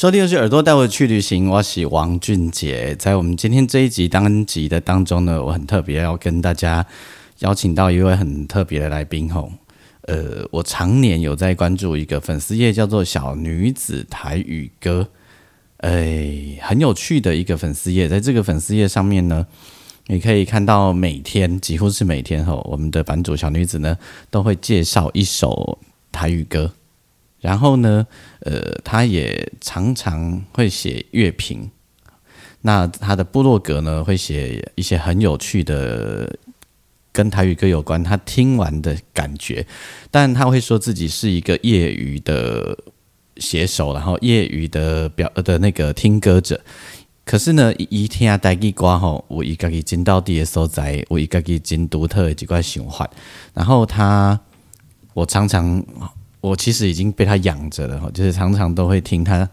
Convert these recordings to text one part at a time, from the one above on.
收听的是耳朵带我去旅行，我是王俊杰。在我们今天这一集当集的当中呢，我很特别要跟大家邀请到一位很特别的来宾吼。呃，我常年有在关注一个粉丝页，叫做“小女子台语歌”，哎，很有趣的一个粉丝页。在这个粉丝页上面呢，你可以看到每天几乎是每天吼，我们的版主小女子呢都会介绍一首台语歌。然后呢，呃，他也常常会写乐评。那他的部落格呢，会写一些很有趣的跟台语歌有关他听完的感觉。但他会说自己是一个业余的写手，然后业余的表的那个听歌者。可是呢，一听啊台语歌吼，我一个己进到底的所在，我一个己进独特的几块循环。然后他，我常常。我其实已经被他养着了哈，就是常常都会听他，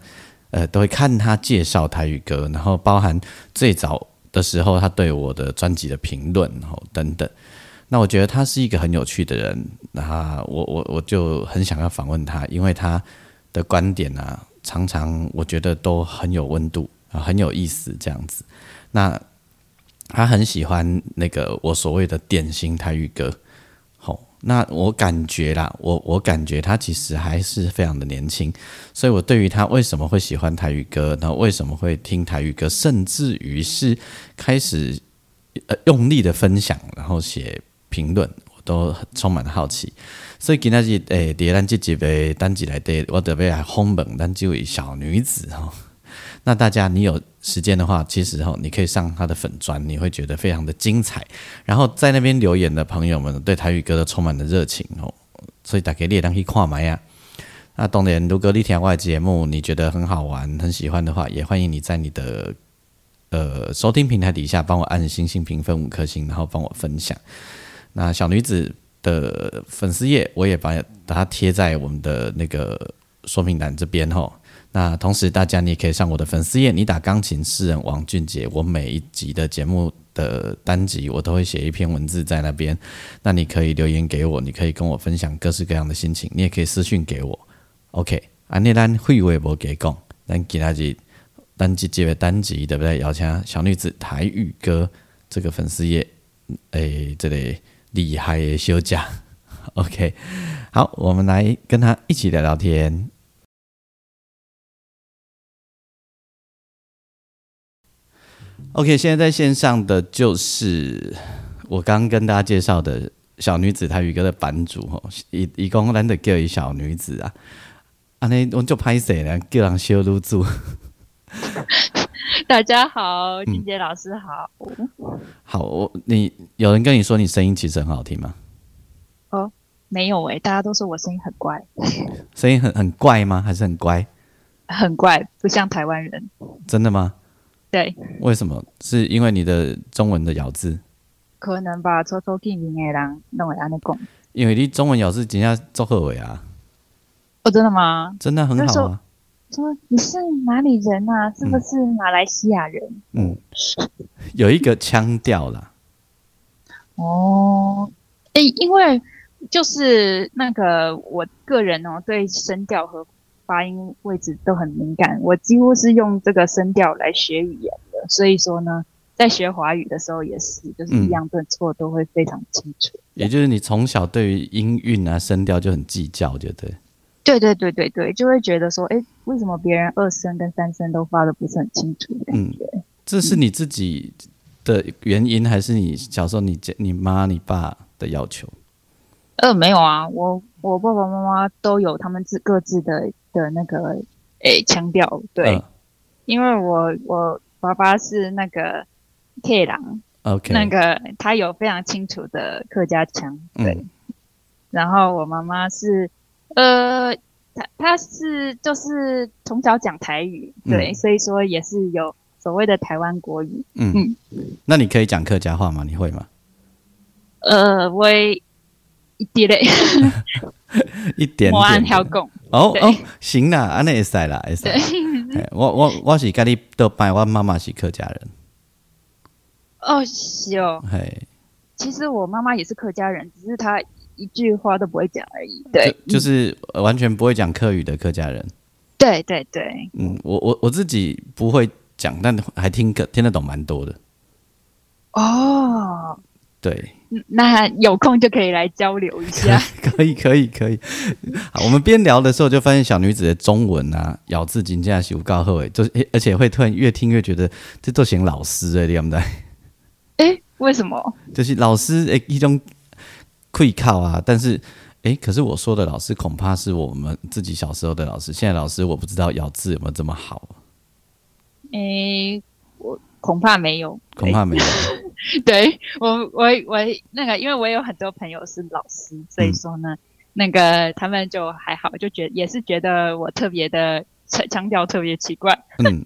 呃，都会看他介绍台语歌，然后包含最早的时候他对我的专辑的评论，然后等等。那我觉得他是一个很有趣的人，那我我我就很想要访问他，因为他的观点啊，常常我觉得都很有温度啊，很有意思这样子。那他很喜欢那个我所谓的典型台语歌。那我感觉啦，我我感觉他其实还是非常的年轻，所以我对于他为什么会喜欢台语歌，然后为什么会听台语歌，甚至于是开始呃用力的分享，然后写评论，我都充满了好奇。所以今天日诶，第二这几位单集来对，我特别来轰猛，但这位小女子哈。那大家，你有时间的话，其实哈，你可以上他的粉砖，你会觉得非常的精彩。然后在那边留言的朋友们，对台语歌都充满了热情哦。所以大家列当去看嘛呀。那当然，如果你听我的节目，你觉得很好玩、很喜欢的话，也欢迎你在你的呃收听平台底下帮我按星星评分五颗星，然后帮我分享。那小女子的粉丝页，我也把把它贴在我们的那个说明栏这边哈。那同时，大家你也可以上我的粉丝页，你打钢琴诗人王俊杰，我每一集的节目的单集，我都会写一篇文字在那边。那你可以留言给我，你可以跟我分享各式各样的心情，你也可以私讯给我。OK，安尼咱会微博给讲，咱其他集单集接单集对不对？邀请小女子台语歌这个粉丝页，诶，这里厉害的休假。OK，好，我们来跟他一起聊聊天。OK，现在在线上的就是我刚刚跟大家介绍的小女子台语歌的版主吼，一一共难得叫一小女子啊，啊那我就拍谁呢？叫人修入住。大家好，金杰老师好。好，我你有人跟你说你声音其实很好听吗？哦，没有诶，大家都说我声音很怪。声音很很怪吗？还是很乖？很怪，不像台湾人。真的吗？对，为什么？是因为你的中文的咬字？可能吧，初初见面的人弄会安尼讲。因为你中文咬字真正做好的啊！哦，真的吗？真的很好啊！说你是哪里人啊？是不是马来西亚人？嗯，有一个腔调啦。哦，诶，因为就是那个我个人哦，对声调和。发音位置都很敏感，我几乎是用这个声调来学语言的，所以说呢，在学华语的时候也是，就是一样顿挫都会非常清楚。也就是你从小对于音韵啊声调就很计较，对不对？对对对对对，就会觉得说，哎，为什么别人二声跟三声都发的不是很清楚？嗯，这是你自己的原因，还是你小时候你你妈你爸的要求？呃，没有啊，我我爸爸妈妈都有他们自各自的。的那个诶腔调对，因为我我爸爸是那个 K 郎，OK，那个他有非常清楚的客家腔，对。然后我妈妈是呃，他他是就是从小讲台语，对，嗯所以说也是有所谓的台湾国语。嗯嗯，那你可以讲客家话吗？你会吗？呃，我一点嘞，一点我按 点的。跳讲，对哦哦，行啦，安尼会使啦，会使。我我我是跟你倒拜，我妈妈是客家人。哦，是哦，嘿，其实我妈妈也是客家人，只是她一句话都不会讲而已。对，就就是呃完全不会讲客语的客家人。对对对，嗯，我我我自己不会讲，但还听个听得懂蛮多的。哦，对，嗯那有空就可以来交流一下。可以 可以可以。好，我们边聊的时候就发现小女子的中文啊，咬字真正是有够好诶，就是而且会突然越听越觉得这都像老师哎，对不对？哎，为什么？就是老师哎一种会靠啊，但是哎，可是我说的老师恐怕是我们自己小时候的老师，现在老师我不知道咬字有没有这么好，诶，我恐怕没有。恐怕没有。对我，我我那个，因为我有很多朋友是老师，所以说呢，那个他们就还好，就觉也是觉得我特别的腔腔调特别奇怪。嗯，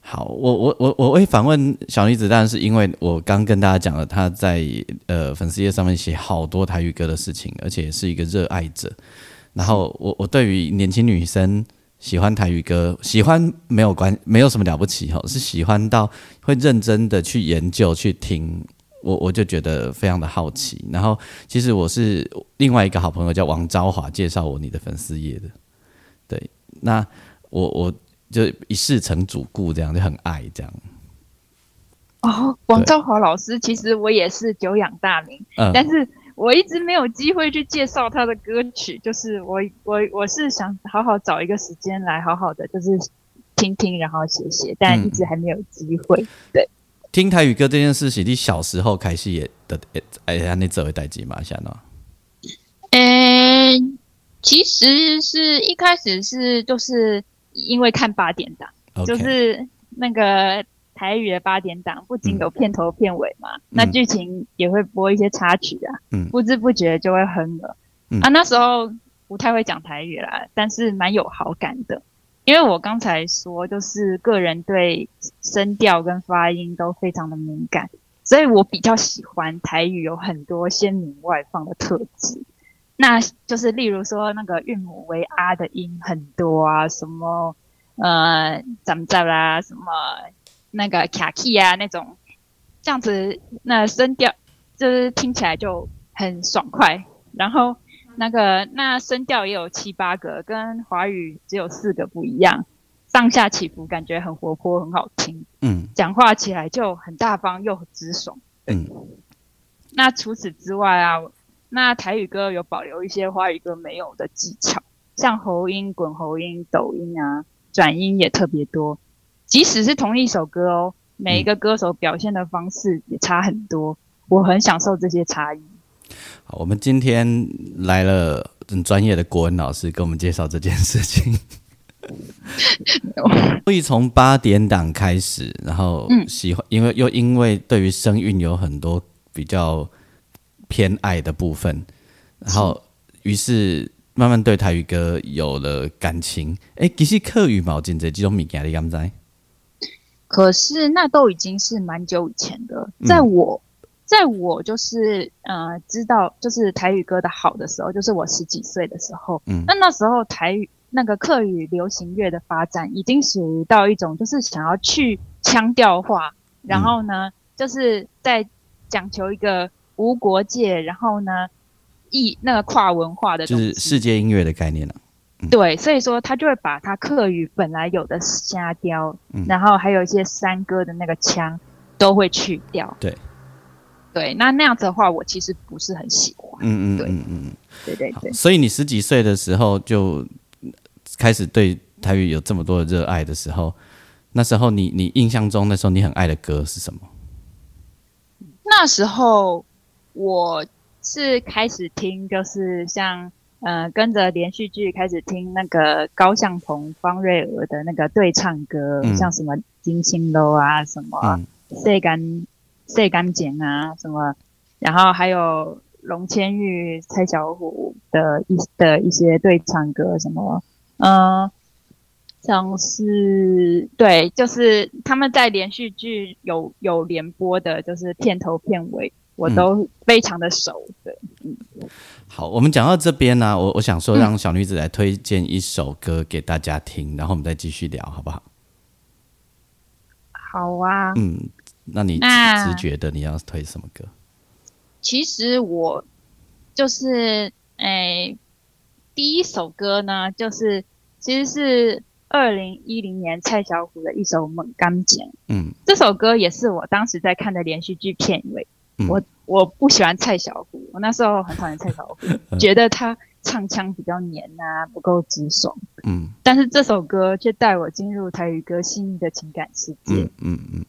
好，我我我我会反问小女子，当然是因为我刚跟大家讲了，她在呃粉丝页上面写好多台语歌的事情，而且是一个热爱者。然后我我对于年轻女生喜欢台语歌，喜欢没有关，没有什么了不起哈，是喜欢到会认真的去研究去听。我我就觉得非常的好奇，然后其实我是另外一个好朋友叫王昭华介绍我你的粉丝页的，对，那我我就一世成主顾，这样就很爱这样。哦，王昭华老师，其实我也是久仰大名，嗯，但是我一直没有机会去介绍他的歌曲，就是我我我是想好好找一个时间来好好的就是听听，然后写写，但嗯一直还没有机会。对听台语歌这件事情，你小时候开始也的诶哎，安尼做会代志嘛？想到嗯，其实是一开始是就是因为看八点档。就是那个台语的八点档，不仅有片头片尾嘛，那剧情也会播一些插曲啊，嗯不知不觉就会哼了。嗯啊，那时候不太会讲台语啦，但是蛮有好感的，因为我刚才说，就是个人对声调跟发音都非常的敏感，所以我比较喜欢台语有很多鲜明外放的特质。那就是例如说那个韵母为啊的音很多啊，什么呃怎么着啦，什么那个卡 key 啊那种，这样子那声调就是听起来就很爽快，然后那个那声调也有七八个，跟华语只有四个不一样，上下起伏感觉很活泼，很好听，嗯。讲话起来就很大方又很直爽。嗯。那除此之外啊，那台语歌有保留一些华语歌没有的技巧，像喉音、滚喉音、抖音啊，转音也特别多。即使是同一首歌哦，每一个歌手表现的方式也差很多，我很享受这些差异。好，我们今天来了很专业的国文老师，跟我们介绍这件事情。所以从八点档开始，然后嗯喜欢，因为又因为对于声韵有很多比较偏爱的部分，然后于是慢慢对台语歌有了感情。诶，其实客语毛巾这几种物件，你敢知？可是那都已经是蛮久以前的，嗯。在我，在我就是呃知道就是台语歌的好的时候，就是我十几岁的时候，嗯。那那时候台语那个客语流行乐的发展已经属于到一种就是想要去腔调化，然后呢，就是在讲求一个无国界，然后呢异那个跨文化的就，是世界音乐的概念了、对，所以说他就会把他客语本来有的虾雕，嗯然后还有一些山歌的那个腔都会去掉。对，对，那那样子的话，我其实不是很喜欢。嗯嗯对嗯嗯对对对，所以你十几岁的时候就开始对台语有这么多的热爱的时候，那时候你你印象中那时候你很爱的歌是什么？那时候我是开始听，就是像呃跟着连续剧开始听那个高向鹏、方瑞娥的那个对唱歌，嗯。像什么《金星楼》啊，什么嗯《晒干晒干净》啊，什么，然后还有龙千玉、蔡小虎的一的一些对唱歌，什么，嗯，像是对，就是他们在连续剧有有连播的，就是片头片尾，我都非常的熟。对，嗯，好，我们讲到这边呢，我我想说让小女子来推荐一首歌给大家听，然后我们再继续聊，好不好？好啊。嗯，那你直觉的你要推什么歌？其实我就是诶，第一首歌呢，就是其实是二零一零年蔡小虎的一首《猛钢琴》。嗯，这首歌也是我当时在看的连续剧片尾。我我不喜欢蔡小虎，我那时候很讨厌蔡小虎，觉得他唱腔比较黏啊，不够直爽。嗯，但是这首歌却带我进入台语歌细腻的情感世界。嗯嗯嗯，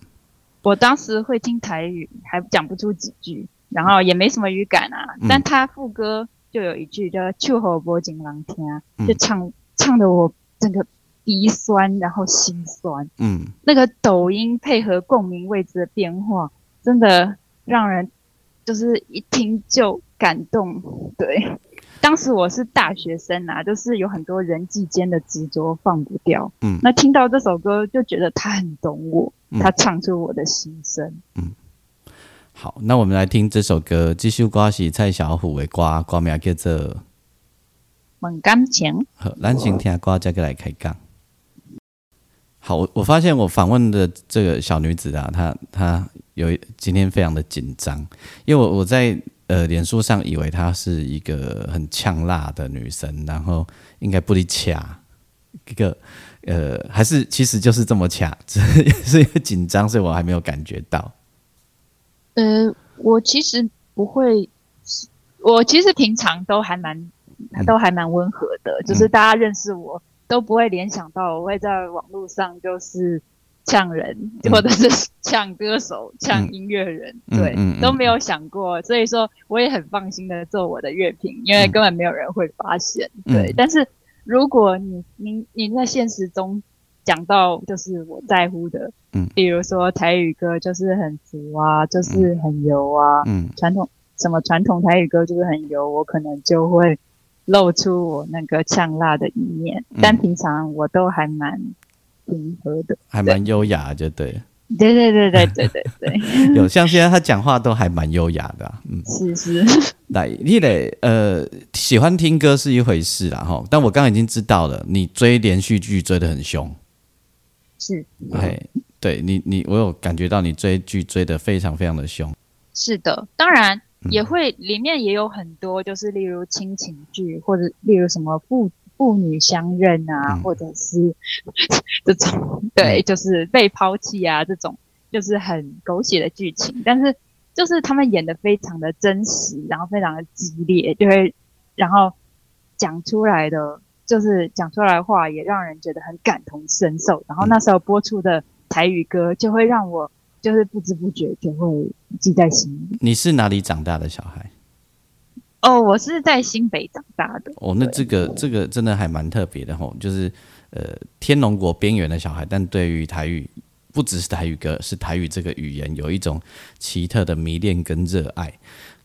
我当时会听台语，还讲不出几句。然后也没什么语感啊，但他副歌就有一句叫“秋后波景郎听”，就唱唱的我整个鼻酸，然后心酸。嗯，那个抖音配合共鸣位置的变化，真的让人就是一听就感动。对，当时我是大学生啊，就是有很多人际间的执着放不掉。嗯，那听到这首歌就觉得他很懂我，他唱出我的心声。嗯。好，那我们来听这首歌。这首歌是蔡小虎的歌，歌名叫做《猛感情》。好，咱先听歌，再来开讲。好，我我发现我访问的这个小女子啊，她她有今天非常的紧张，因为我我在呃脸书上以为她是一个很呛辣的女生，然后应该不离卡一个呃，还是其实就是这么卡，只是因为紧张，所以我还没有感觉到。呃，我其实不会，我其实平常都还蛮，都还蛮温和的，就是大家认识我都不会联想到我会在网络上就是呛人，或者是呛歌手、呛音乐人，对，都没有想过，所以说我也很放心的做我的乐评，因为根本没有人会发现，对。但是如果你你你在现实中。讲到就是我在乎的，嗯，比如说台语歌就是很俗啊，就是很油啊，嗯，传统什么传统台语歌就是很油，我可能就会露出我那个呛辣的一面，但平常我都还蛮平和的，还蛮优雅，就对，对对对对对对对，有像现在他讲话都还蛮优雅的，嗯，是是，来，你得呃喜欢听歌是一回事啦哈，但我刚刚已经知道了，你追连续剧追得很凶。是，哎，对你，你我有感觉到你追剧追的非常非常的凶。是的，当然也会里面也有很多，就是例如亲情剧，或者例如什么父父女相认啊，或者是这种，对，就是被抛弃啊这种，就是很狗血的剧情。但是就是他们演的非常的真实，然后非常的激烈，就会然后讲出来的。就是讲出来的话也让人觉得很感同身受，然后那时候播出的台语歌就会让我就是不知不觉就会记在心里。你是哪里长大的小孩？哦，我是在新北长大的。哦，那这个这个真的还蛮特别的吼，就是呃天龙国边缘的小孩，但对于台语不只是台语歌，是台语这个语言有一种奇特的迷恋跟热爱。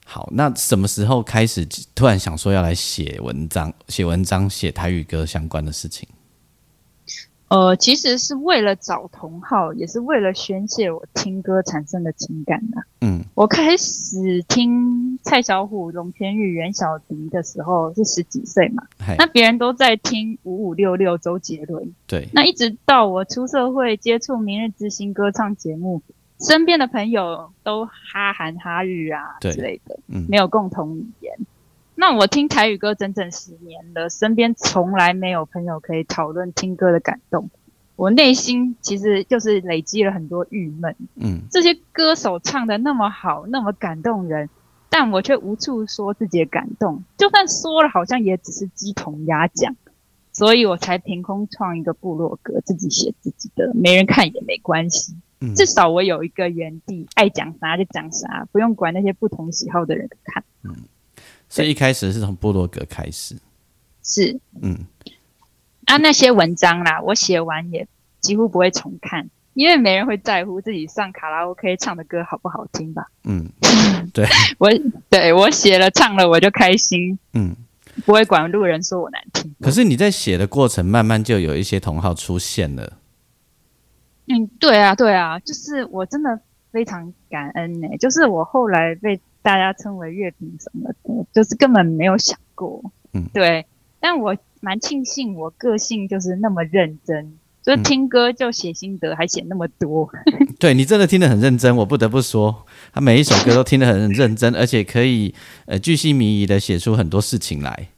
好，那什么时候开始突然想说要来写文章、写文章、写台语歌相关的事情？呃，其实是为了找同好，也是为了宣泄我听歌产生的情感的。嗯，我开始听蔡小虎、龙天玉、袁小迪的时候是十几岁嘛，那别人都在听五五六六、周杰伦。对，那一直到我出社会接触明日之星歌唱节目。身边的朋友都哈韩哈日啊之类的，嗯没有共同语言。那我听台语歌整整十年了，身边从来没有朋友可以讨论听歌的感动。我内心其实就是累积了很多郁闷。嗯，这些歌手唱的那么好，那么感动人，但我却无处说自己的感动。就算说了，好像也只是鸡同鸭讲。所以我才凭空创一个部落格，自己写自己的，没人看也没关系。至少我有一个原地，爱讲啥就讲啥，不用管那些不同喜好的人看。嗯，所以一开始是从部落格开始。是，嗯，啊，那些文章啦，我写完也几乎不会重看，因为没人会在乎自己上卡拉 OK 唱的歌好不好听吧？嗯，对，我对我写了唱了我就开心，嗯。不会管路人说我难听。可是你在写的过程，慢慢就有一些同好出现了。嗯，对啊，对啊，就是我真的非常感恩呢。就是我后来被大家称为乐评什么的，就是根本没有想过。嗯，对。但我蛮庆幸，我个性就是那么认真，就听歌就写心得，还写那么多。对你真的听得很认真，我不得不说，他每一首歌都听得很认真，而且可以呃巨细靡遗的写出很多事情来。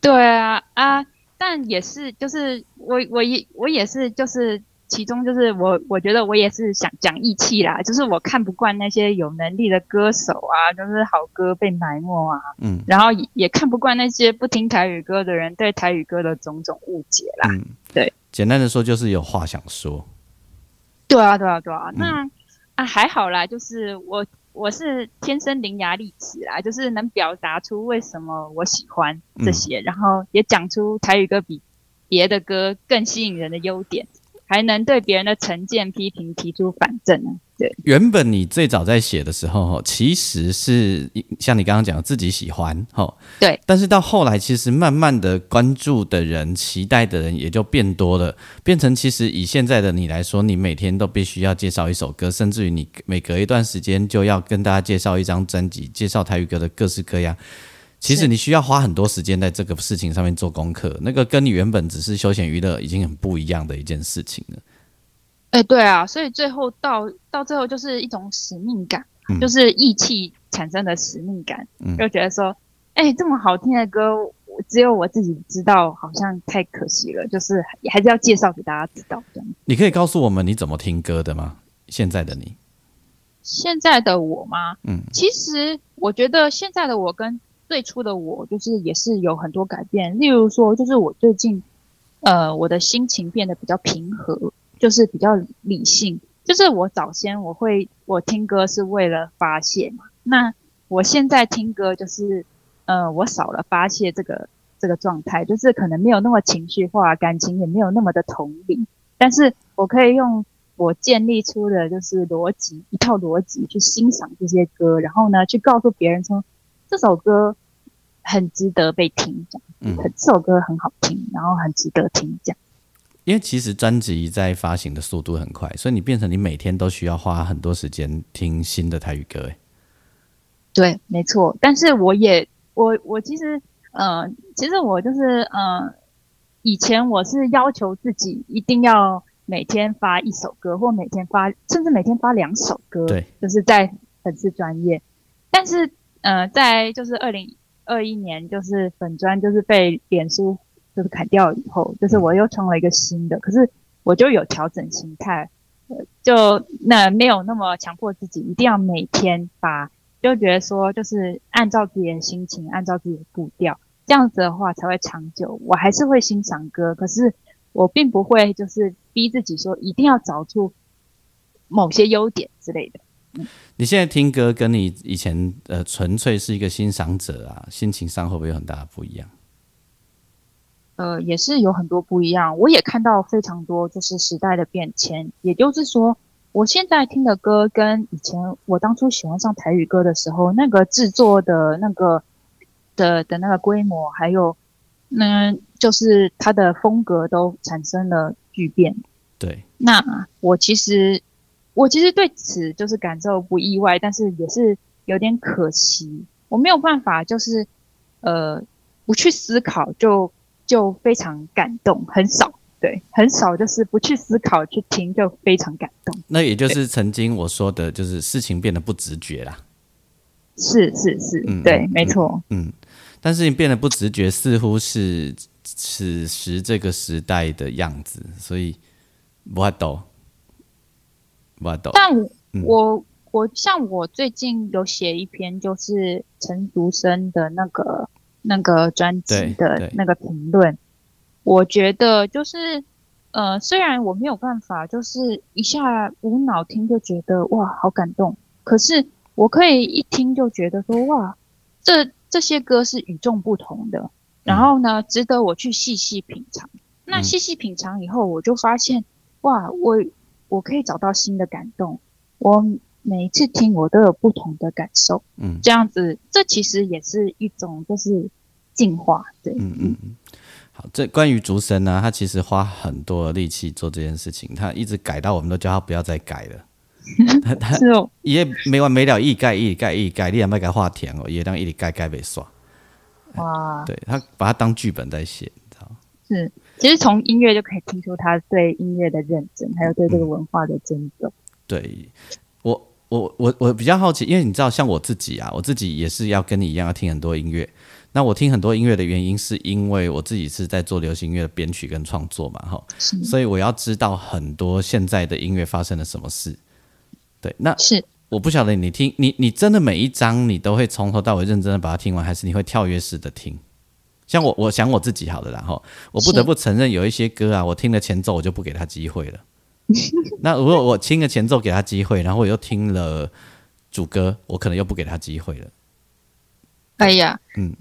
对啊啊，但也是就是我我也我也是就是其中就是我我觉得我也是想讲义气啦，就是我看不惯那些有能力的歌手啊，就是好歌被埋没啊，嗯，然后也也看不惯那些不听台语歌的人对台语歌的种种误解啦，嗯，对，简单的说就是有话想说。对啊对啊对啊，那啊还好啦，就是我。我是天生伶牙俐齿啦，就是能表达出为什么我喜欢这些，然后也讲出台语歌比别的歌更吸引人的优点。还能对别人的成见批评提出反证呢？对，原本你最早在写的时候，其实是像你刚刚讲自己喜欢，哈，对。但是到后来，其实慢慢的关注的人、期待的人也就变多了，变成其实以现在的你来说，你每天都必须要介绍一首歌，甚至于你每隔一段时间就要跟大家介绍一张专辑，介绍台语歌的各式各样。其实你需要花很多时间在这个事情上面做功课，那个跟你原本只是休闲娱乐已经很不一样的一件事情了。哎，对啊，所以最后到到最后就是一种使命感，就是义气产生的使命感，嗯就觉得说，哎，这么好听的歌，只有我自己知道，好像太可惜了，就是还是要介绍给大家知道。这样，你可以告诉我们你怎么听歌的吗？现在的你，现在的我吗？嗯，其实我觉得现在的我跟最初的我就是也是有很多改变，例如说，就是我最近，呃，我的心情变得比较平和，就是比较理性。就是我早先我会我听歌是为了发泄嘛，那我现在听歌就是，呃，我少了发泄这个这个状态，就是可能没有那么情绪化，感情也没有那么的同理，但是我可以用我建立出的就是逻辑一套逻辑去欣赏这些歌，然后呢，去告诉别人说。这首歌很值得被听，讲，嗯，这首歌很好听，然后很值得听，讲。因为其实专辑在发行的速度很快，所以你变成你每天都需要花很多时间听新的台语歌，哎，对，没错。但是我也，我我其实，呃，其实我就是，呃，以前我是要求自己一定要每天发一首歌，或每天发，甚至每天发两首歌，对，就是在粉丝专业，但是。呃，在就是二零二一年，就是粉砖就是被脸书就是砍掉以后，就是我又创了一个新的，可是我就有调整心态，就那没有那么强迫自己一定要每天发，就觉得说就是按照自己的心情，按照自己的步调，这样子的话才会长久。我还是会欣赏歌，可是我并不会就是逼自己说一定要找出某些优点之类的。你现在听歌跟你以前呃纯粹是一个欣赏者啊，心情上会不会有很大的不一样？呃，也是有很多不一样。我也看到非常多就是时代的变迁，也就是说，我现在听的歌跟以前我当初喜欢上台语歌的时候，那个制作的那个的的那个规模，还有那就是它的风格都产生了巨变。对，那我其实。我其实对此就是感受不意外，但是也是有点可惜。我没有办法，就是呃，不去思考就就非常感动，很少，对，很少，就是不去思考去听就非常感动。那也就是曾经我说的，就是事情变得不直觉啦。是是是，嗯，对，没错，嗯。但是你变得不直觉，似乎是此时这个时代的样子，所以我懂。但我我像我最近有写一篇，就是陈竹生的那个那个专辑的那个评论，我觉得就是呃，虽然我没有办法，就是一下无脑听就觉得哇好感动，可是我可以一听就觉得说哇，这这些歌是与众不同的，然后呢，值得我去细细品尝。那细细品尝以后，我就发现哇，我。我可以找到新的感动。我每一次听，我都有不同的感受。嗯这样子，这其实也是一种就是进化。对，嗯嗯嗯。好，这关于竹神呢，他其实花很多的力气做这件事情，他一直改到我们都叫他不要再改了。他他是哦，也没完没了，一改一改一改，你也别给他画甜哦，也当一直改改没刷。哇，对他把它当剧本在写，你知道吗？是，其实从音乐就可以听出他对音乐的认真，还有对这个文化的尊重。对我，我我我比较好奇，因为你知道，像我自己啊，我自己也是要跟你一样要听很多音乐。那我听很多音乐的原因，是因为我自己是在做流行音乐的编曲跟创作嘛，哈，是所以我要知道很多现在的音乐发生了什么事。对，那是，我不晓得你听你你真的每一章你都会从头到尾认真的把它听完，还是你会跳跃式的听？像我，我想我自己好了啦，然后我不得不承认，有一些歌啊，我听了前奏我就不给他机会了。那如果我听了前奏给他机会，然后我又听了主歌，我可能又不给他机会了。哎呀，嗯，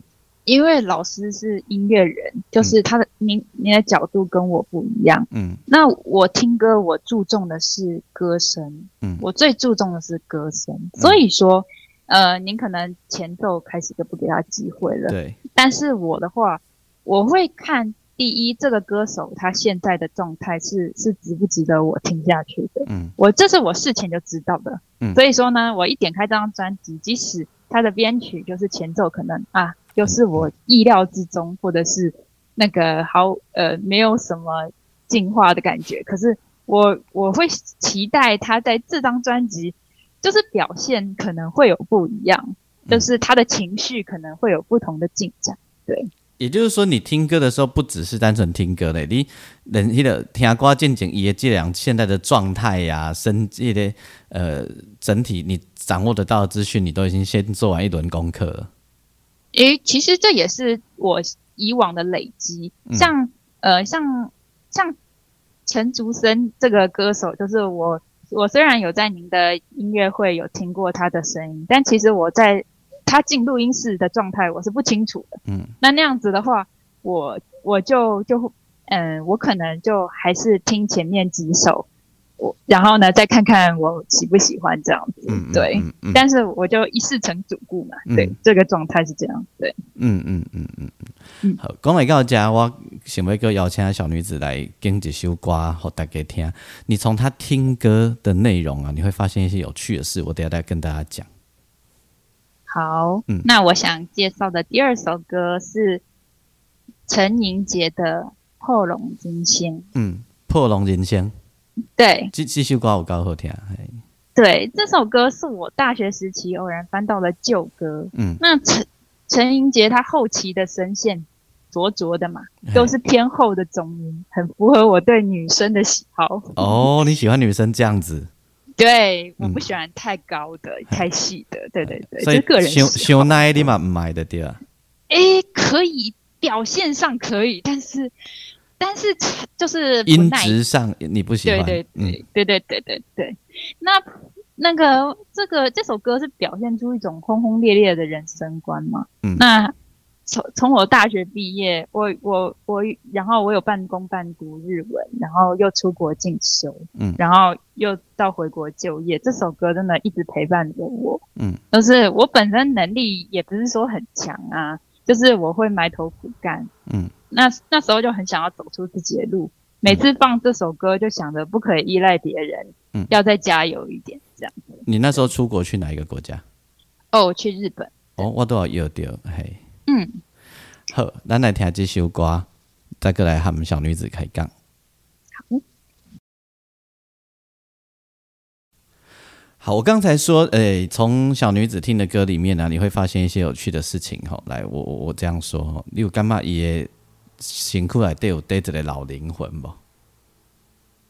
因为老师是音乐人，就是他的您您的角度跟我不一样。嗯。那我听歌，我注重的是歌声，嗯。我最注重的是歌声。所以说，呃，您可能前奏开始就不给他机会了，对，但是我的话，我会看第一这个歌手他现在的状态是是值不值得我听下去的。嗯。我这是我事前就知道的，嗯。所以说呢，我一点开这张专辑，即使他的编曲就是前奏可能啊，又是我意料之中，或者是那个好呃没有什么进化的感觉，可是我我会期待他在这张专辑就是表现可能会有不一样，就是他的情绪可能会有不同的进展。对，也就是说，你听歌的时候不只是单纯听歌嘞，你人迄个听歌渐渐也这两现在的状态呀、生这的呃整体你掌握得到的资讯，你都已经先做完一轮功课了。诶，其实这也是我以往的累积，嗯像呃像像陈竹生这个歌手，就是我我虽然有在您的音乐会有听过他的声音，但其实我在他进录音室的状态我是不清楚的。嗯，那那样子的话，我我就就嗯，我可能就还是听前面几首，我然后呢再看看我喜不喜欢这样子。对。嗯嗯但是我就一试成主顾嘛，对，嗯这个状态是这样，对。嗯嗯嗯嗯嗯嗯。好，讲来到这，我想要个邀请小女子来跟一首歌给大家听。你从她听歌的内容啊，你会发现一些有趣的事，我等下再跟大家讲。好，嗯那我想介绍的第二首歌是陈莹洁的《破龙金仙》。嗯，破龙人生，对这这首歌有够好听。嘿对，这首歌是我大学时期偶然翻到的旧歌。嗯，那陈陈英杰他后期的声线浊浊的嘛，都是偏厚的中音，很符合我对女生的喜好。哦，你喜欢女生这样子，对，我嗯不喜欢太高的、太细的。对对对，所以这个人喜修好。修奈你嘛买的对啊。诶，可以，表现上可以，但是但是就是不音质上你不喜欢，对对嗯对对对对对对。那那个这个这首歌是表现出一种轰轰烈烈的人生观嘛？嗯那从从我大学毕业，我我我，然后我有半工半读日文，然后又出国进修，嗯然后又到回国就业。这首歌真的一直陪伴着我。嗯，就是我本身能力也不是说很强啊，就是我会埋头苦干。嗯，那那时候就很想要走出自己的路。每次放这首歌，就想着不可以依赖别人，嗯要再加油一点，这样子。你那时候出国去哪一个国家？哦，去日本，哦，我都有约到，嘿，嗯，好，咱来听这首歌，再过来和我们小女子开杠。好好，我刚才说，诶、从小女子听的歌里面呢、你会发现一些有趣的事情。哈，来，我我我这样说，哈，你有干嘛也辛苦来对有带着的老灵魂不？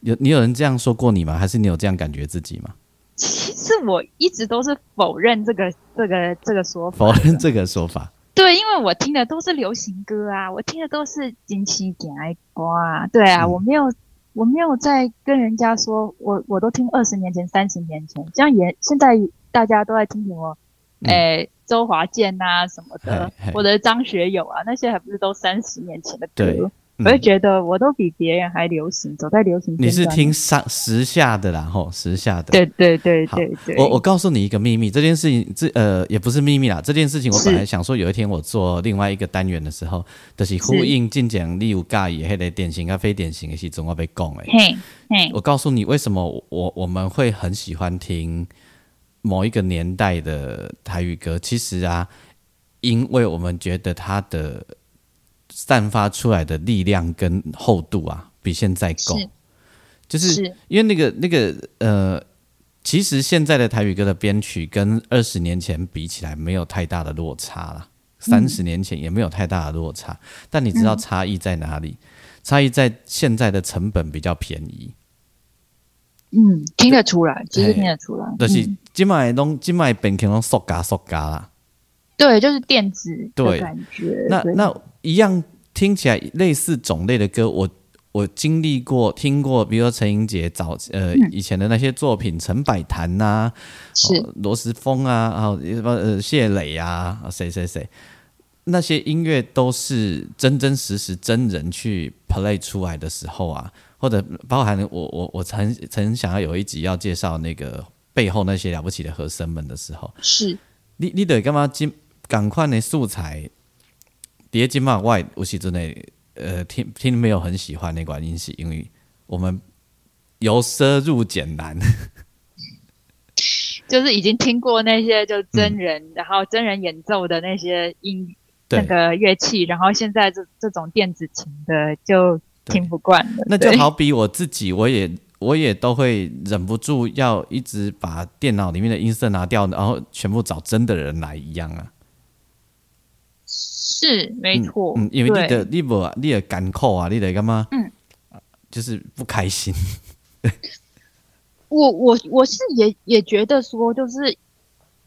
有你有人这样说过你吗？还是你有这样感觉自己吗？其实我一直都是否认这个这个这个说法否认这个说法。对，因为我听的都是流行歌啊，我听的都是金曲点爱歌啊，对啊，嗯我没有我没有在跟人家说我我都听二十年前、三十年前，这样也现在大家都在听什么，嗯诶、周华健啊、什么的或者张学友啊，那些还不是都三十年前的歌？对我就觉得我都比别人还流行，走在流行。你是听上时下的啦，吼，时下的。对对对对对。我我告诉你一个秘密，这件事情这呃也不是秘密啦，这件事情我本来想说有一天我做另外一个单元的时候，就是呼应进讲例如介意迄个典型啊非典型的时阵我被讲诶。嘿嘿。我告诉你为什么我我们会很喜欢听某一个年代的台语歌，其实啊，因为我们觉得它的。散发出来的力量跟厚度啊，比现在够，就是因为那个那个呃，其实现在的台语歌的编曲跟二十年前比起来没有太大的落差了，三十年前也没有太大的落差，但你知道差异在哪里？差异在现在的成本比较便宜。嗯，听得出来，其实听得出来，就是今麦拢今麦变成拢塑胶塑胶啦。对，就是电子的感觉。那那一样听起来类似种类的歌，我我经历过听过，比如说陈英杰早呃以前的那些作品，陈百潭呐，是。罗时峰啊，然后什么呃谢磊啊，谁谁谁，那些音乐都是真真实实真人去 play 出来的时候啊，或者包含我我我曾曾想要有一集要介绍那个背后那些了不起的和声们的时候，是。你你得干嘛今。赶快的素材，叠金嘛外有时阵的呃听听没有很喜欢那管音是因为我们由奢入俭难，就是已经听过那些就真人，然后真人演奏的那些音那个乐器，然后现在这这种电子琴的就听不惯的。那就好比我自己，我也。我也都会忍不住要一直把电脑里面的音色拿掉，然后全部找真的人来一样啊。是没错，嗯，因为你的你不你的干扣啊，你的干嘛？嗯，就是不开心。我我我是也也觉得说，就是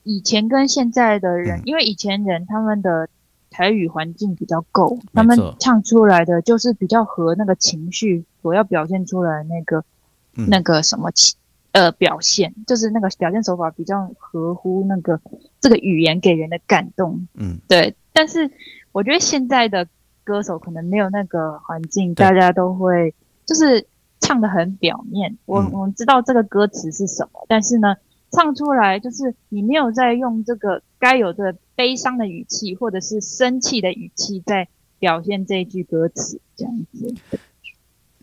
以前跟现在的人，因为以前人他们的台语环境比较够，他们唱出来的就是比较合那个情绪所要表现出来那个那个什么情呃表现，就是那个表现手法比较合乎那个这个语言给人的感动。嗯，对，但是。我觉得现在的歌手可能没有那个环境，大家都会就是唱的很表面。我我们知道这个歌词是什么，但是呢，唱出来就是你没有在用这个该有的悲伤的语气或者是生气的语气在表现这一句歌词，这样子。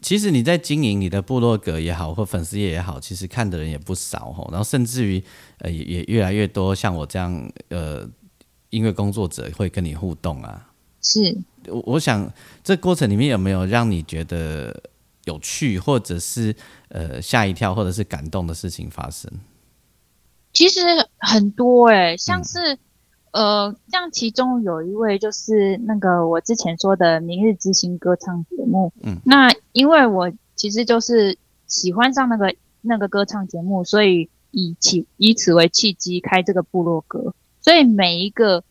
其实你在经营你的部落格也好，或粉丝页也好，其实看的人也不少吼。然后甚至于呃也也越来越多像我这样呃。音乐工作者会跟你互动啊，是我我想这过程里面有没有让你觉得有趣，或者是呃吓一跳，或者是感动的事情发生？其实很多哎，像是呃，像其中有一位就是那个我之前说的《明日之星》歌唱节目，嗯，那因为我其实就是喜欢上那个那个歌唱节目，所以以其以此为契机开这个部落格。所以每一个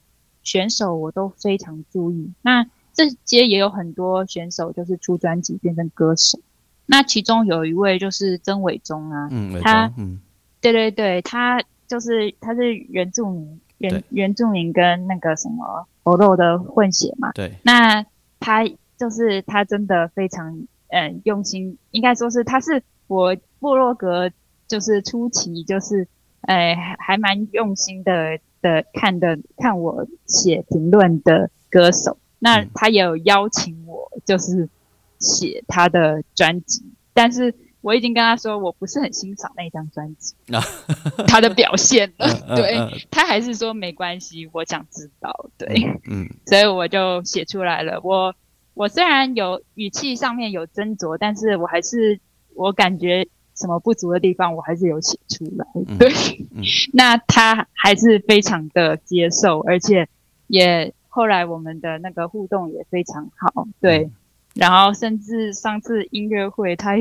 选手我都非常注意。那这些也有很多选手就是出专辑变成歌手。那其中有一位就是曾伟忠啊，嗯，他，嗯，对对对，他就是他是原住民，原原住民跟那个什么欧肉的混血嘛。对。那他就是他真的非常嗯用心，应该说是他是我部落格就是初期就是哎还还蛮用心的。的看的看我写评论的歌手，那他也有邀请我，就是写他的专辑，但是我已经跟他说我不是很欣赏那一张专辑，他的表现了，对他还是说没关系，我想知道，对，嗯，所以我就写出来了。我我虽然有语气上面有斟酌，但是我还是我感觉。什么不足的地方，我还是有写出来。对，那他还是非常的接受，而且也后来我们的那个互动也非常好。对，然后甚至上次音乐会，他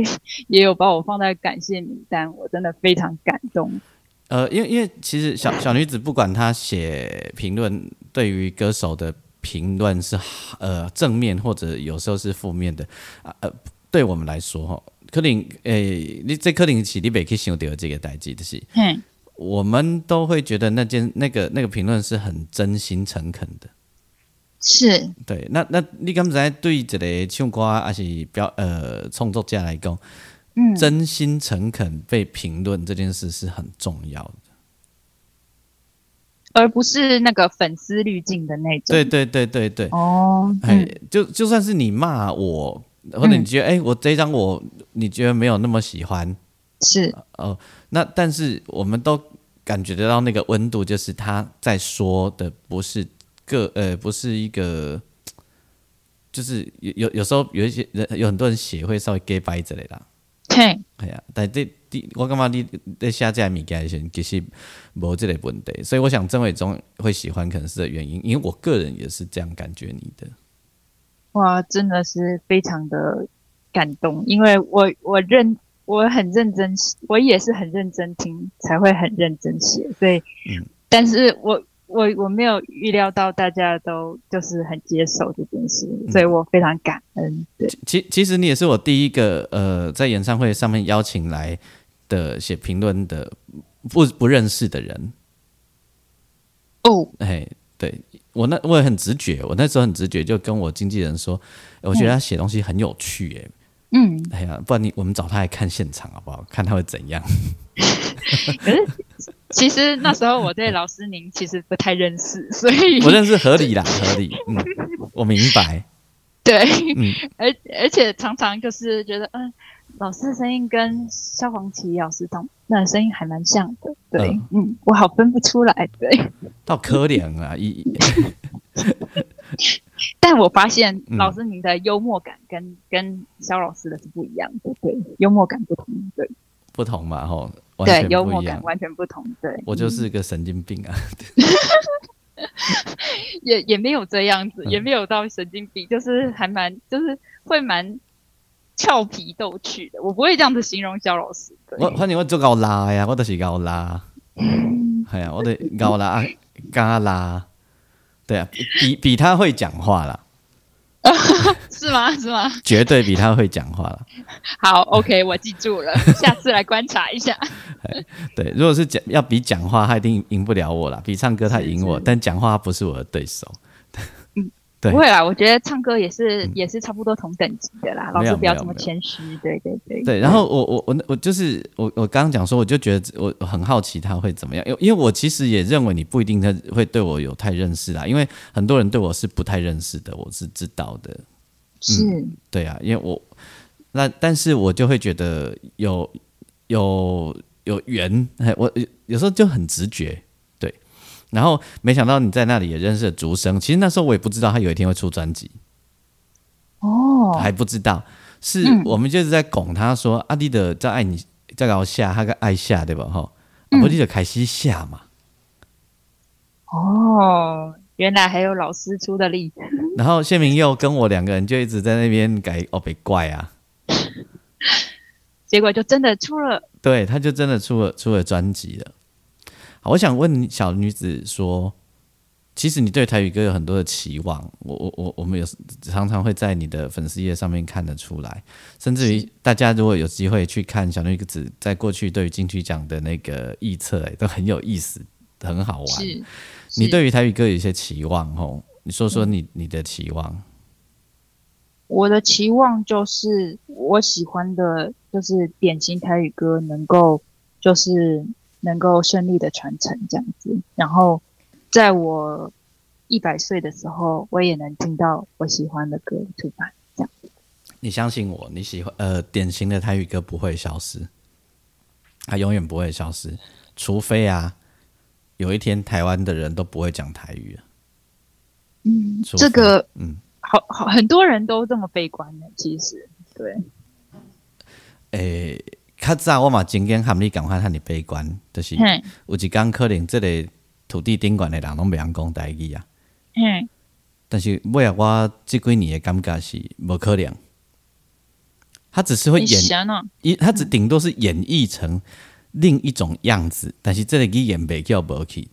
也有把我放在感谢名单，我真的非常感动。呃，因为因为其实小小女子不管她写评论，对于歌手的评论是呃正面或者有时候是负面的啊呃，对我们来说哈。柯林诶，你这可能是你未去想到这个代际的是，我们都会觉得那件那个那个评论是很真心诚恳的。是。对，那那你刚才对一个唱歌还是表呃创作家来讲，嗯，真心诚恳被评论这件事是很重要的。而不是那个粉丝滤镜的那种。对对对对对，哦，哎、嗯。就就算是你骂我，或者你觉得哎、我这张我你觉得没有那么喜欢，是。哦，那但是我们都感觉得到那个温度，就是他在说的不是个呃，不是一个，就是有有有时候有一些人有很多人写会稍微 gay 掰之类的，嘿，哎呀，但这第我感觉你在下这物件的时候，其实无这个问题，所以我想郑伟忠会喜欢可能是这个原因，因为我个人也是这样感觉你的，哇，真的是非常的感动，因为我我认我很认真，我也是很认真听，才会很认真写，所以，嗯。但是我我我没有预料到大家都就是很接受这件事，所以我非常感恩。对，其其实你也是我第一个呃在演唱会上面邀请来的写评论的不不认识的人，哦，哎，对我那我也很直觉，我那时候很直觉就跟我经纪人说，我觉得他写东西很有趣，哎、嗯，哎呀，不然你我们找他来看现场好不好？看他会怎样？可是其实那时候我对老师您其实不太认识，所以我认识合理啦，合理，嗯，我明白，对，嗯。而而且常常就是觉得，嗯，老师的声音跟萧煌奇老师同那声音还蛮像的，对，嗯。我好分不出来，对。到可怜啊，一 但我发现嗯。老师您的幽默感跟、跟萧老师的是不一样的，对，幽默感不同，对，不同嘛，吼，完对，全幽不一样。默感完全不同，对，我就是个神经病啊！也也没有这样子，嗯。也没有到神经病，就是还蛮就是会蛮俏皮逗趣的，我不会这样子形容肖老师，对，我反正我做高拉呀，我都是高拉，系啊，我得高拉加拉，对啊，比比他会讲话啦，是吗？是吗？绝对比他会讲话了。好，OK，我记住了，下次来观察一下。对，如果是讲要比讲话，他一定赢不了我啦。比唱歌他赢我，是但讲话他不是我的对手。对不会啦，我觉得唱歌也是、也是差不多同等级的啦，老师不要这么谦虚，对对对。对，然后我我我我就是我我刚刚讲说，我就觉得我我很好奇他会怎么样，因为因为我其实也认为你不一定他会对我有太认识啦，因为很多人对我是不太认识的，我是知道的。是，对啊，因为我那但是我就会觉得有有有缘，哎我有有时候就很直觉，对。然后没想到你在那里也认识了竹生，其实那时候我也不知道他有一天会出专辑，哦，还不知道，是嗯我们就是在拱他说阿弟的在爱你在搞下，他个爱下对吧？哈，嗯啊不，你就开始下嘛。哦，原来还有老师出的力，然后谢明佑跟我两个人就一直在那边改哦别怪啊，结果就真的出了。对，他就真的出了出了专辑了。好，我想问小女子说，其实你对台语歌有很多的期望，我我我我们有常常会在你的粉丝页上面看得出来，甚至于大家如果有机会去看小女子在过去对于金曲奖的那个预测，哎，都很有意思，很好玩。是，你是对于台语歌有一些期望哦，你说说你你的期望。我的期望就是我喜欢的，就是典型台语歌能够就是能够顺利的传承这样子，然后在我一百岁的时候，我也能听到我喜欢的歌出版。这样你相信我，你喜欢呃典型的台语歌不会消失，它永远不会消失，除非啊有一天台湾的人都不会讲台语了。嗯，这个嗯，好好很多人都这么悲观的，其实对，诶、较早我嘛真经含你讲话喊你悲观，就是嘿，有一天可能这个土地顶管的人拢袂晓讲台语啊，嗯，但是尾啊我这几年的感觉是无可能，他只是会演他只顶多是演绎成另一种样子，但是这个语言袂叫无去。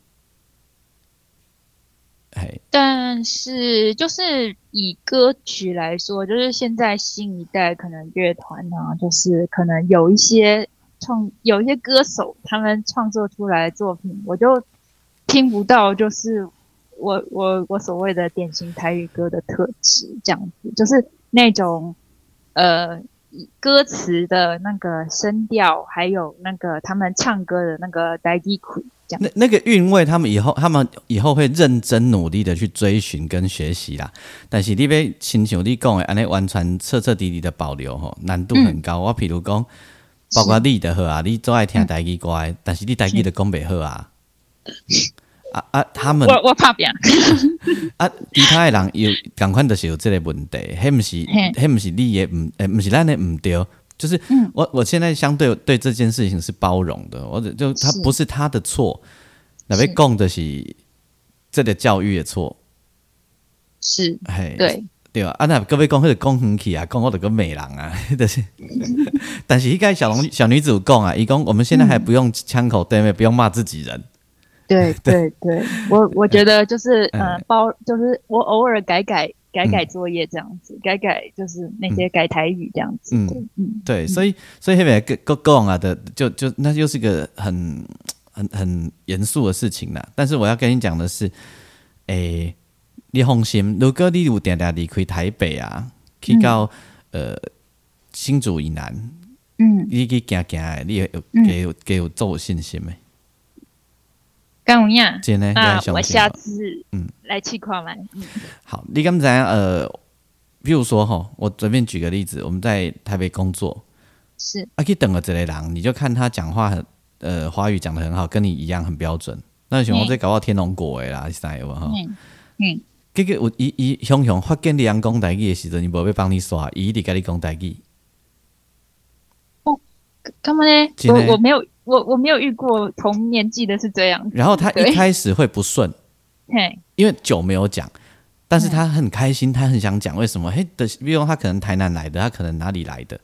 嘿，但是就是以歌曲来说，就是现在新一代可能乐团呢，就是可能有一些创有一些歌手他们创作出来的作品，我就听不到，就是我我我所谓的典型台语歌的特质，这样子，就是那种呃歌词的那个声调，还有那个他们唱歌的那个台语苦，这样那那个韵味，他们以后他们以后会认真努力的去追寻跟学习啦。但是你要亲像你讲的，安尼完全彻彻底底的保留吼，难度很高。我譬如讲，包括你的好啊，你最爱听台语歌的，但是你台语的讲袂好啊。啊啊，他们我我怕变，啊，其他的人有共款就是有这个问题，迄毋是，嘿。迄毋是你的毋，诶，毋是咱的毋对，就是我我现在相对对这件事情是包容的，我就就他不是他的错，那边是讲的是这个教育的错，是嘿，对，对啊，啊那各位讲迄个讲远去啊，讲我的个美人啊，就是，但是一个小龙小女子有讲啊，伊讲我们现在还不用枪口对面，不用骂自己人，对 对。对，我我觉得就是呃哎包，就是我偶尔改改改改作业这样子，改改就是那些改台语这样子，嗯对嗯，对，所以所以那边个个讲啊的，就就那又是一个很很很严肃的事情啦。但是我要跟你讲的是，诶、你放心，如果你有点点离开台北啊，去到、呃新竹以南，嗯，你去行行，你会有嗯。给有给有做有信心的。干有样？真的，你那我下哦次嗯来去看嘛，嗯好，你刚才呃，比如说哈，我随便举个例子，我们在台北工作，是啊，去等了这类人，你就看他讲话很呃华语讲的很好，跟你一样很标准。那想讲这搞到天龙国的啦，是啥有无吼？嗯嗯，结果有伊伊雄雄发现你人讲台语的时阵，伊无要帮你刷，伊一直跟你讲台语。干嘛呢？我我没有我我没有遇过同年纪的是这样，然后他一开始会不顺，嘿，因为久没有讲，但是他很开心，他很想讲。为什么？嘿，的，比如他可能台南来的，他可能哪里来的？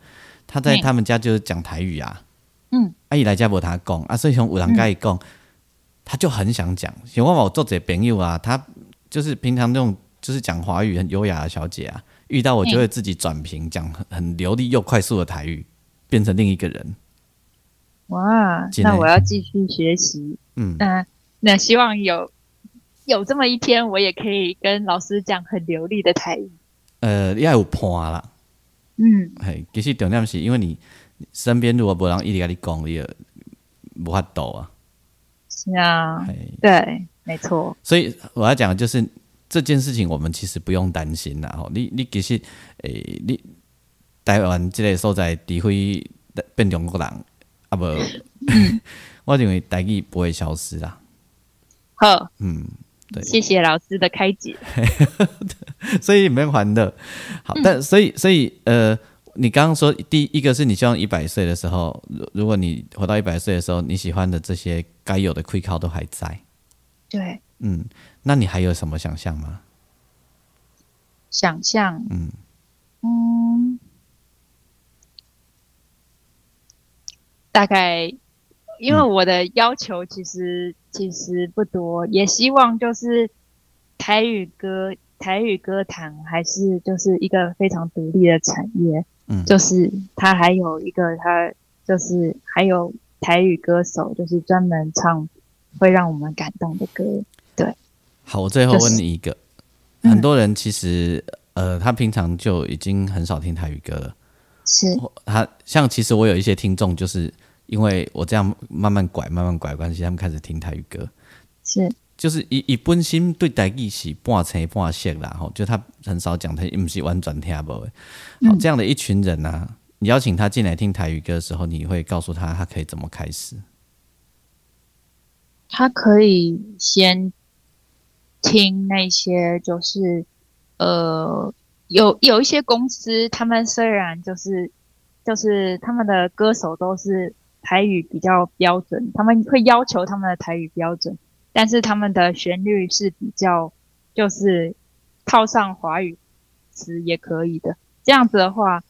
他在嗯他们家就是讲台语啊。嗯，阿姨来家无他讲啊，所以从有人甲伊讲，他就很想讲。像我有做这朋友啊，他就是平常那种就是讲华语很优雅的小姐啊，遇到我就会自己转屏讲很很流利又快速的台语，变成另一个人。哇，那我要继续学习。嗯，那那希望有有这么一天，我也可以跟老师讲很流利的台语。呃，你要有伴啦。嗯，嘿，其实重点是因为你你身边如果无人一直跟你讲，你也无法度啊。是啊，嘿，对，没错。所以我要讲的就是这件事情，我们其实不用担心啦。吼，你你其实诶、你台湾这个所在，除非变中国人，啊无，我认为台语不会消失啦。好，嗯，对谢谢老师的开解。所以没还的。好，但所以所以呃，你刚刚说第一个是你希望一百岁的时候，如如果你活到一百岁的时候，你喜欢的这些该有的亏考都还在，对，嗯，那你还有什么想象吗？想象，嗯嗯，大概，因为我的要求其实、其实不多，也希望就是台语歌、台语歌坛还是就是一个非常独立的产业，嗯。就是它还有一个它就是还有台语歌手，就是专门唱会让我们感动的歌，对。好，我最后问你一个，嗯。很多人其实呃，他平常就已经很少听台语歌了。是。他像其实我有一些听众，就是因为我这样慢慢拐、慢慢拐的关系，他们开始听台语歌。是，就是以以本心对台语是半青半色啦，吼，就他很少讲，他不是完全听不的。好，这样的一群人啊，你邀请他进来听台语歌的时候，你会告诉他他可以怎么开始？他可以先听那些，就是呃，有有一些公司，他们虽然就是就是他们的歌手都是台语比较标准，他们会要求他们的台语标准，但是他们的旋律是比较就是套上华语词也可以的。这样子的话，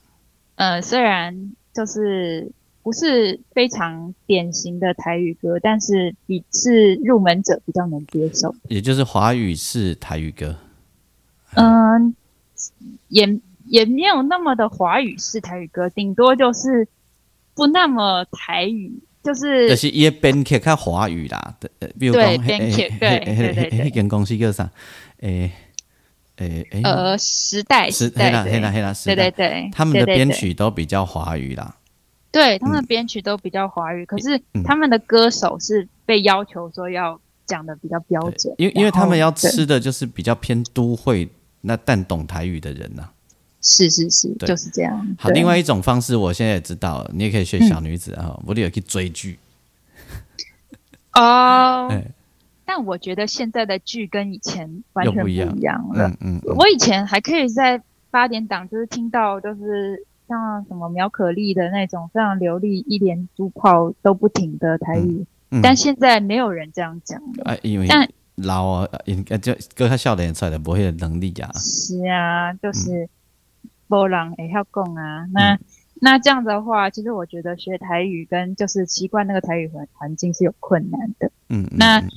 呃，虽然就是不是非常典型的台语歌，但是比是入门者比较能接受。也就是华语式台语歌。嗯，也也没有那么的华语式台语歌，顶多就是不那么台语就是就是伊的编剧较华语啦，呃比如讲，对编剧对对对对。迄间公司叫啥？诶诶诶，呃时代时时代黑啦黑啦对黑啦，对对，对，他们的编对对。对曲都比较华语啦。对他们的编曲都比较华语，可是嗯。他们的歌手是被要求说要讲的比较标准，因为因为他们要吃的就是比较偏都会，那但懂台语的人呐、是是是，就是这样。好，另外一种方式，我现在也知道了，你也可以学小女子啊，我得有去追剧。哦哎，但我觉得现在的剧跟以前完全不一样了。嗯嗯，嗯我以前还可以在八点档就是听到就是像什么苗可丽的那种非常流利，一连珠炮都不停的台语，嗯但现在没有人这样讲了。啊，因为但老啊，应该就搁较少年出来的不会有能力啊。是啊，就是波浪也要讲啊。那、那这样的话，其实我觉得学台语跟就是习惯那个台语环环境是有困难的。嗯，嗯那嗯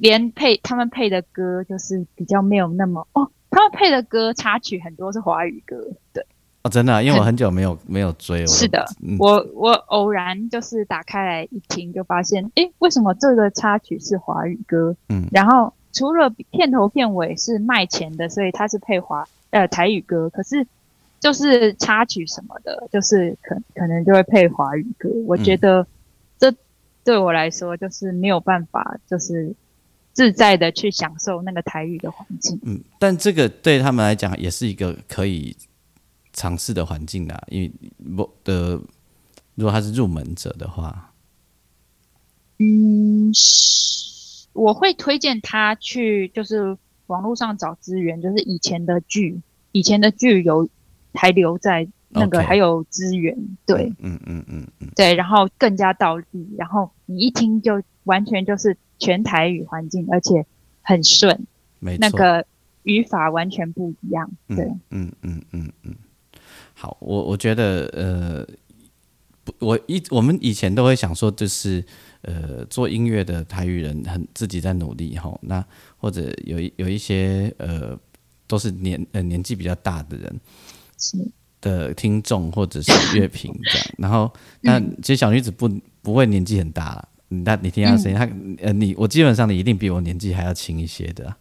连配他们配的歌就是比较没有那么哦，他们配的歌插曲很多是华语歌，对，哦，真的啊、因为我很久没有没有追，是的嗯我我偶然就是打开来一听，就发现诶，为什么这个插曲是华语歌？嗯然后除了片头片尾是卖钱的，所以它是配华呃台语歌，可是就是插曲什么的，就是可可能就会配华语歌。我觉得这对我来说就是没有办法，就是自在的去享受那个台语的环境。嗯，但这个对他们来讲也是一个可以尝试的环境啦，因为我的如果他是入门者的话，嗯，是我会推荐他去，就是网络上找资源，就是以前的剧，以前的剧有还留在那个还有资源，对、嗯嗯嗯嗯，对，然后更加倒立，然后你一听就完全就是全台语环境，而且很顺，没错，那个语法完全不一样，对，嗯嗯嗯嗯，好，我我觉得呃，不我一我们以前都会想说，就是呃，做音乐的台语人很自己在努力哈，那或者有一有一些呃，都是年呃年纪比较大的人是的听众或者是乐评这样，然后那其实小女子不不会年纪很大了。那你听她声音，她呃，你我基本上你一定比我年纪还要轻一些的啊、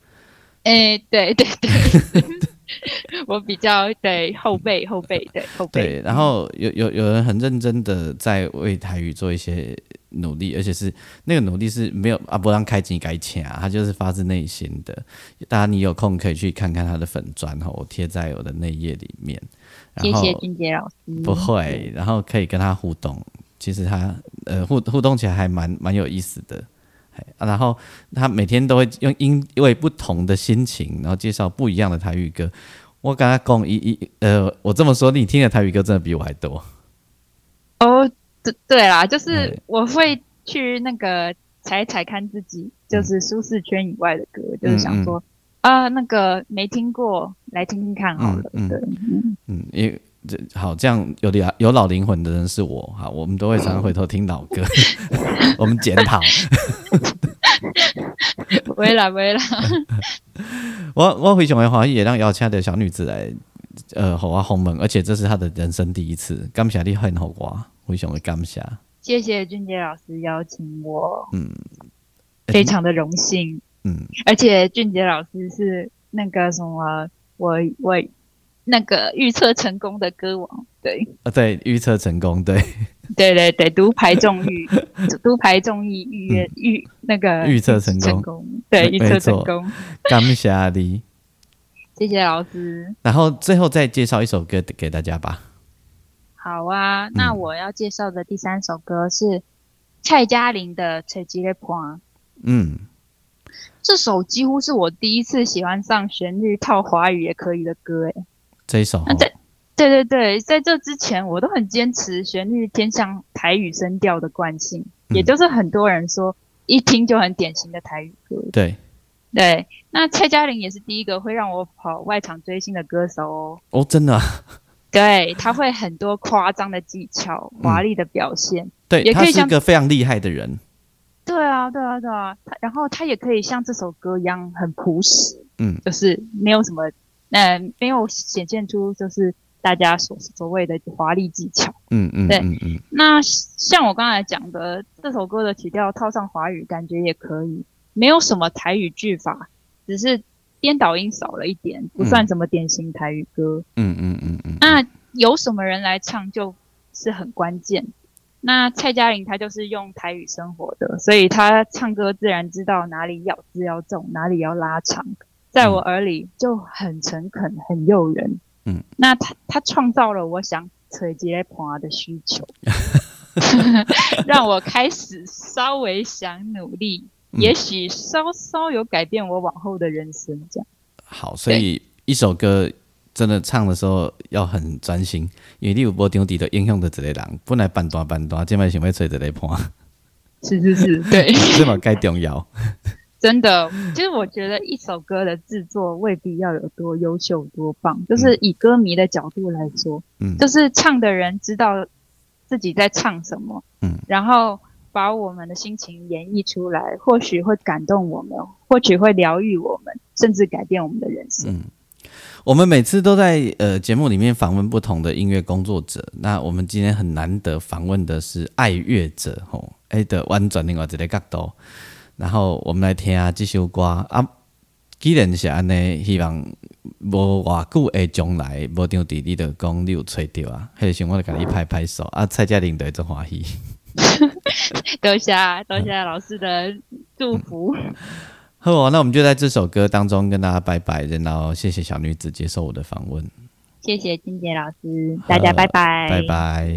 诶，对对。对，我比较对后辈后辈对后辈，对，然后有有有人很认真的在为台语做一些努力，而且是那个努力是没有啊不让开机改钱啊，他就是发自内心的。大家你有空可以去看看他的粉砖哈，我贴在我的内页里面。然后谢谢俊杰老师。不会，然后可以跟他互动，其实他呃互互动起来还蛮蛮有意思的。然后他每天都会用因为不同的心情，然后介绍不一样的台语歌。我跟他讲一一呃，我这么说，你听的台语歌真的比我还多。哦，对对啦，就是哎我会去那个踩踩看自己，就是舒适圈以外的歌，就是想说啊，那个没听过，来听听看好了。嗯嗯对，嗯嗯，因为这好，这样有点有老灵魂的人是我哈，我们都会常常回头听老歌，我们检讨。不会啦，不会啦。我我非常的欢喜，也让邀请的小女子来，呃，和我鸿门，而且这是她的人生第一次，感谢你很好我，非常的感谢。谢谢俊杰老师邀请我，嗯，非常的荣幸。嗯，而且俊杰老师是那个什么，我我那个预测成功的歌王，对呃，对，预测成功，对，对对对，独排众议，独排众议预约预那个嗯预测成功成功，对预测成功，感谢你。谢谢老师。然后最后再介绍一首歌给大家吧。好啊，那我要介绍的第三首歌是蔡嘉玲的《吹吉勒坡》。嗯，这首几乎是我第一次喜欢上旋律套华语也可以的歌，诶。这一首那在对对对，在这之前我都很坚持旋律偏向台语声调的惯性，嗯也就是很多人说一听就很典型的台语歌。对对，那蔡嘉玲也是第一个会让我跑外场追星的歌手哦。哦，真的、啊，对，他会很多夸张的技巧、华丽的表现。对，也可以像个非常厉害的人。对啊，对啊，对啊。然后他也可以像这首歌一样很朴实，嗯就是没有什么，呃，没有显现出就是大家所所谓的华丽技巧。嗯嗯对嗯嗯那像我刚才讲的，这首歌的曲调套上华语，感觉也可以，没有什么台语句法，只是颠倒音少了一点，不算什么典型台语歌。嗯嗯嗯嗯，那有什么人来唱就是很关键。那蔡嘉玲她就是用台语生活的，所以她唱歌自然知道哪里咬字要重，哪里要拉长，在我耳里就很诚恳、很诱人。嗯，那他他创造了我想垂接盘的需求，让我开始稍微想努力，嗯也许稍稍有改变我往后的人生这样。好，所以一首歌真的唱的时候要很专心，因为你有无张底的影响的一个人，本来半段半段，现在想要吹一个盘，是是是，对。这么该重要。真的，其实我觉得一首歌的制作未必要有多优秀、多棒，就是以歌迷的角度来说，嗯。就是唱的人知道自己在唱什么，嗯，然后把我们的心情演绎出来，或许会感动我们，或许会疗愈我们，甚至改变我们的人生。嗯。我们每次都在呃节目里面访问不同的音乐工作者，那我们今天很难得访问的是爱乐者吼，哎的婉转另外一个角度，然后我们来听下这首歌啊。既然是安尼，希望无偌久的将来，无张弟你就讲你有吹到啊，迄个时候我就甲你拍拍手啊，蔡嘉玲就会做欢喜。多谢多谢老师的祝福，好哦，那我们就在这首歌当中跟大家拜拜，然后谢谢小女子接受我的访问，谢谢金杰老师，大家拜拜，拜拜。